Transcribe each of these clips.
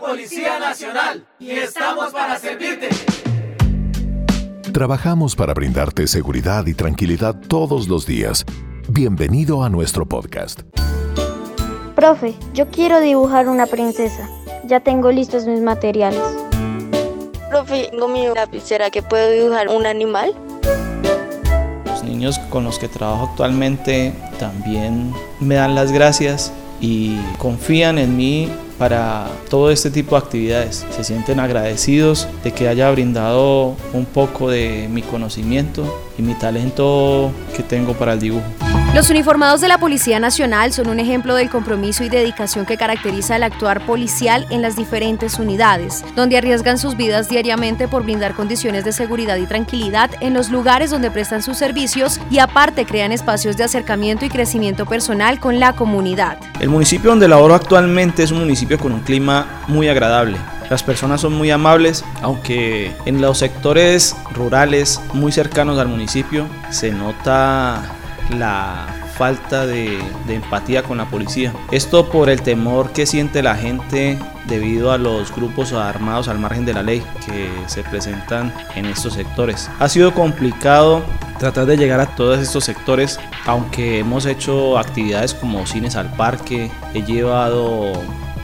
la Policía Nacional y estamos para servirte. Trabajamos para brindarte seguridad y tranquilidad todos los días. Bienvenido a nuestro podcast. Profe, yo quiero dibujar una princesa. Ya tengo listos mis materiales. Profe, tengo mi lapicera que puedo dibujar un animal. Los niños con los que trabajo actualmente también me dan las gracias y confían en mí para todo este tipo de actividades. Se sienten agradecidos de que haya brindado un poco de mi conocimiento y mi talento que tengo para el dibujo. Los uniformados de la Policía Nacional son un ejemplo del compromiso y dedicación que caracteriza el actuar policial en las diferentes unidades, donde arriesgan sus vidas diariamente por brindar condiciones de seguridad y tranquilidad en los lugares donde prestan sus servicios y aparte crean espacios de acercamiento y crecimiento personal con la comunidad. El municipio donde laboro actualmente es un municipio con un clima muy agradable. Las personas son muy amables, aunque en los sectores rurales muy cercanos al municipio se nota la falta de, empatía con la policía. Esto por el temor que siente la gente debido a los grupos armados al margen de la ley que se presentan en estos sectores. Ha sido complicado tratar de llegar a todos estos sectores, aunque hemos hecho actividades como cines al parque, he llevado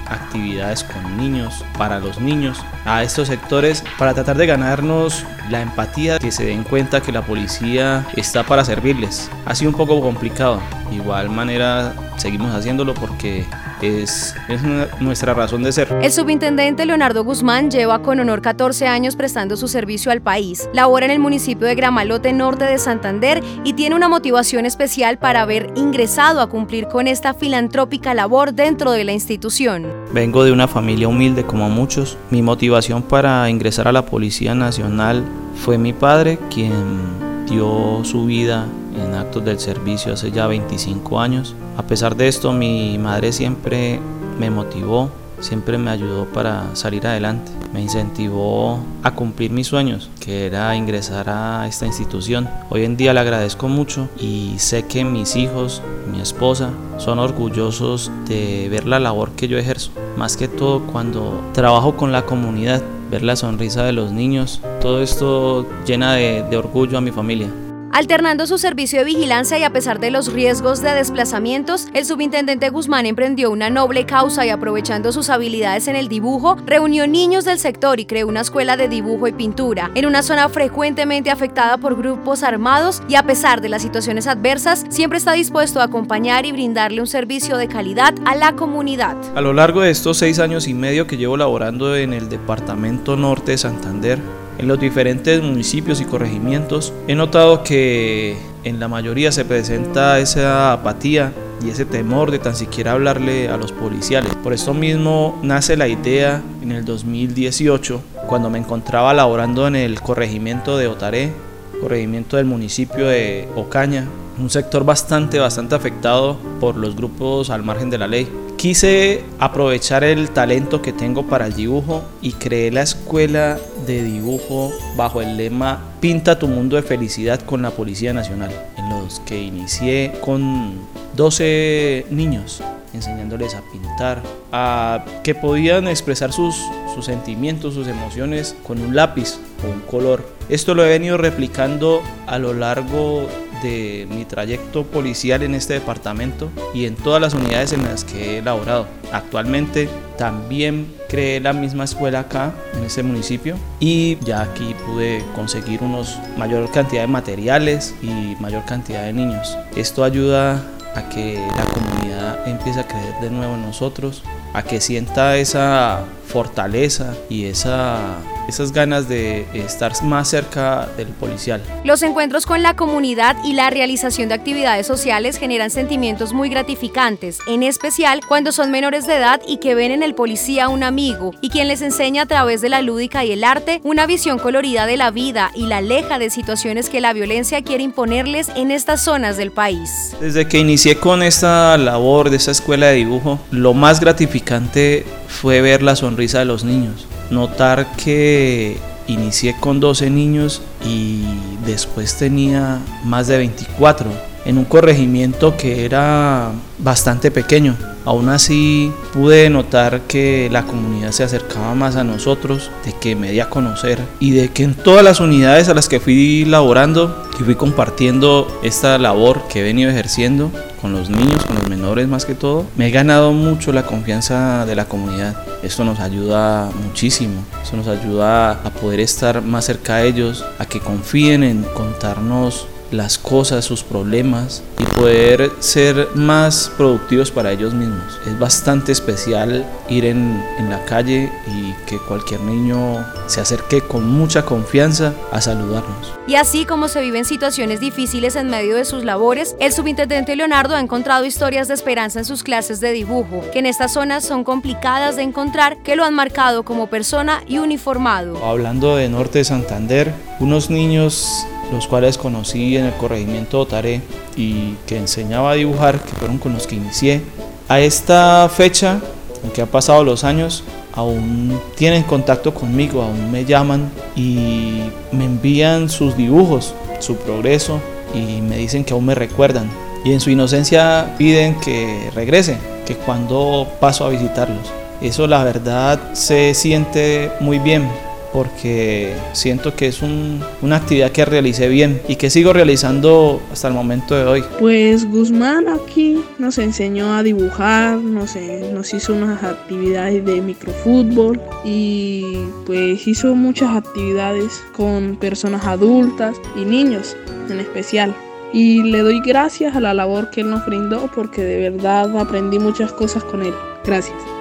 actividades con niños, para los niños, a estos sectores, para tratar de ganarnos la empatía, que se den cuenta que la policía está para servirles. Ha sido un poco complicado, igual manera seguimos haciéndolo porque es, es nuestra razón de ser. El subintendente Leonardo Guzmán lleva con honor 14 años prestando su servicio al país. Labora en el municipio de Gramalote Norte de Santander y tiene una motivación especial para haber ingresado a cumplir con esta filantrópica labor dentro de la institución. Vengo de una familia humilde como muchos. Mi motivación para ingresar a la Policía Nacional fue mi padre, quien dio su vida en actos del servicio hace ya 25 años. A pesar de esto, mi madre siempre me motivó, siempre me ayudó para salir adelante, me incentivó a cumplir mis sueños, que era ingresar a esta institución. Hoy en día le agradezco mucho y sé que mis hijos, mi esposa, son orgullosos de ver la labor que yo ejerzo, más que todo cuando trabajo con la comunidad ver la sonrisa de los niños, todo esto llena de, de orgullo a mi familia. Alternando su servicio de vigilancia y a pesar de los riesgos de desplazamientos, el subintendente Guzmán emprendió una noble causa y aprovechando sus habilidades en el dibujo, reunió niños del sector y creó una escuela de dibujo y pintura en una zona frecuentemente afectada por grupos armados y a pesar de las situaciones adversas, siempre está dispuesto a acompañar y brindarle un servicio de calidad a la comunidad. A lo largo de estos seis años y medio que llevo laborando en el departamento norte de Santander, en los diferentes municipios y corregimientos, he notado que en la mayoría se presenta esa apatía y ese temor de tan siquiera hablarle a los policiales. Por esto mismo nace la idea en el 2018, cuando me encontraba laborando en el corregimiento de Otaré, corregimiento del municipio de Ocaña, un sector bastante, bastante afectado por los grupos al margen de la ley. Quise aprovechar el talento que tengo para el dibujo y creé la escuela de dibujo bajo el lema Pinta tu mundo de felicidad con la Policía Nacional, en los que inicié con 12 niños enseñándoles a pintar, a que podían expresar sus, sus sentimientos, sus emociones con un lápiz o un color. Esto lo he venido replicando a lo largo de mi trayecto policial en este departamento y en todas las unidades en las que he elaborado. Actualmente también creé la misma escuela acá en este municipio y ya aquí pude conseguir unos mayor cantidad de materiales y mayor cantidad de niños. Esto ayuda a que la comunidad empiece a creer de nuevo en nosotros, a que sienta esa fortaleza y esa esas ganas de estar más cerca del policial. Los encuentros con la comunidad y la realización de actividades sociales generan sentimientos muy gratificantes, en especial cuando son menores de edad y que ven en el policía un amigo y quien les enseña a través de la lúdica y el arte una visión colorida de la vida y la aleja de situaciones que la violencia quiere imponerles en estas zonas del país. Desde que inicié con esta labor de esta escuela de dibujo, lo más gratificante fue ver la sonrisa de los niños notar que inicié con 12 niños y después tenía más de 24 en un corregimiento que era bastante pequeño. Aún así pude notar que la comunidad se acercaba más a nosotros, de que me di a conocer y de que en todas las unidades a las que fui laborando y fui compartiendo esta labor que he venido ejerciendo con los niños, con los menores más que todo, me he ganado mucho la confianza de la comunidad. Esto nos ayuda muchísimo, esto nos ayuda a poder estar más cerca de ellos, a que confíen en contarnos las cosas, sus problemas y poder ser más productivos para ellos mismos. Es bastante especial ir en, en, la calle y que cualquier niño se acerque con mucha confianza a saludarnos. Y así como se viven situaciones difíciles en medio de sus labores, el subintendente Leonardo ha encontrado historias de esperanza en sus clases de dibujo, que en estas zonas son complicadas de encontrar, que lo han marcado como persona y uniformado. Hablando de Norte de Santander, unos niños los cuales conocí en el corregimiento Otaré y que enseñaba a dibujar, que fueron con los que inicié. A esta fecha, aunque han pasado los años, aún tienen contacto conmigo, aún me llaman y me envían sus dibujos, su progreso y me dicen que aún me recuerdan. Y en su inocencia piden que regrese, que cuando paso a visitarlos. Eso la verdad se siente muy bien porque siento que es una actividad que realicé bien y que sigo realizando hasta el momento de hoy. Pues Guzmán aquí nos enseñó a dibujar, nos, nos hizo unas actividades de microfútbol y pues hizo muchas actividades con personas adultas y niños en especial y le doy gracias a la labor que él nos brindó porque de verdad aprendí muchas cosas con él.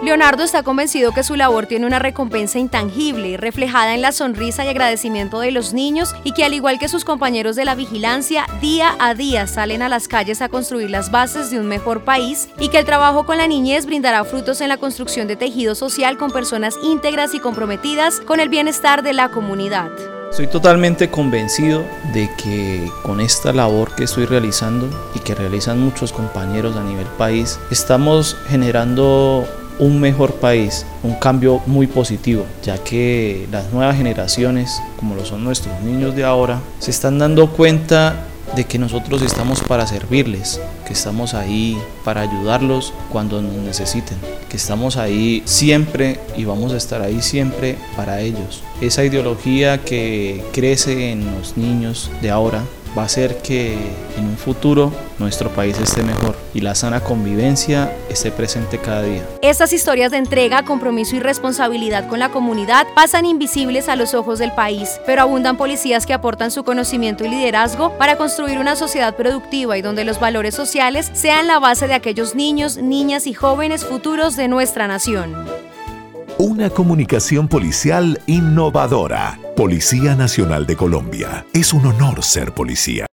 Leonardo está convencido que su labor tiene una recompensa intangible reflejada en la sonrisa y agradecimiento de los niños y que al igual que sus compañeros de la vigilancia, día a día salen a las calles a construir las bases de un mejor país y que el trabajo con la niñez brindará frutos en la construcción de tejido social con personas íntegras y comprometidas con el bienestar de la comunidad. Estoy totalmente convencido de que con esta labor que estoy realizando y que realizan muchos compañeros a nivel país, estamos generando un mejor país, un cambio muy positivo, ya que las nuevas generaciones, como lo son nuestros niños de ahora, se están dando cuenta de que nosotros estamos para servirles, que estamos ahí para ayudarlos cuando nos necesiten, que estamos ahí siempre y vamos a estar ahí siempre para ellos. Esa ideología que crece en los niños de ahora va a hacer que en un futuro nuestro país esté mejor y la sana convivencia esté presente cada día. Estas historias de entrega, compromiso y responsabilidad con la comunidad pasan invisibles a los ojos del país, pero abundan policías que aportan su conocimiento y liderazgo para construir una sociedad productiva y donde los valores sociales sean la base de aquellos niños, niñas y jóvenes futuros de nuestra nación. Una comunicación policial innovadora. Policía Nacional de Colombia. Es un honor ser policía.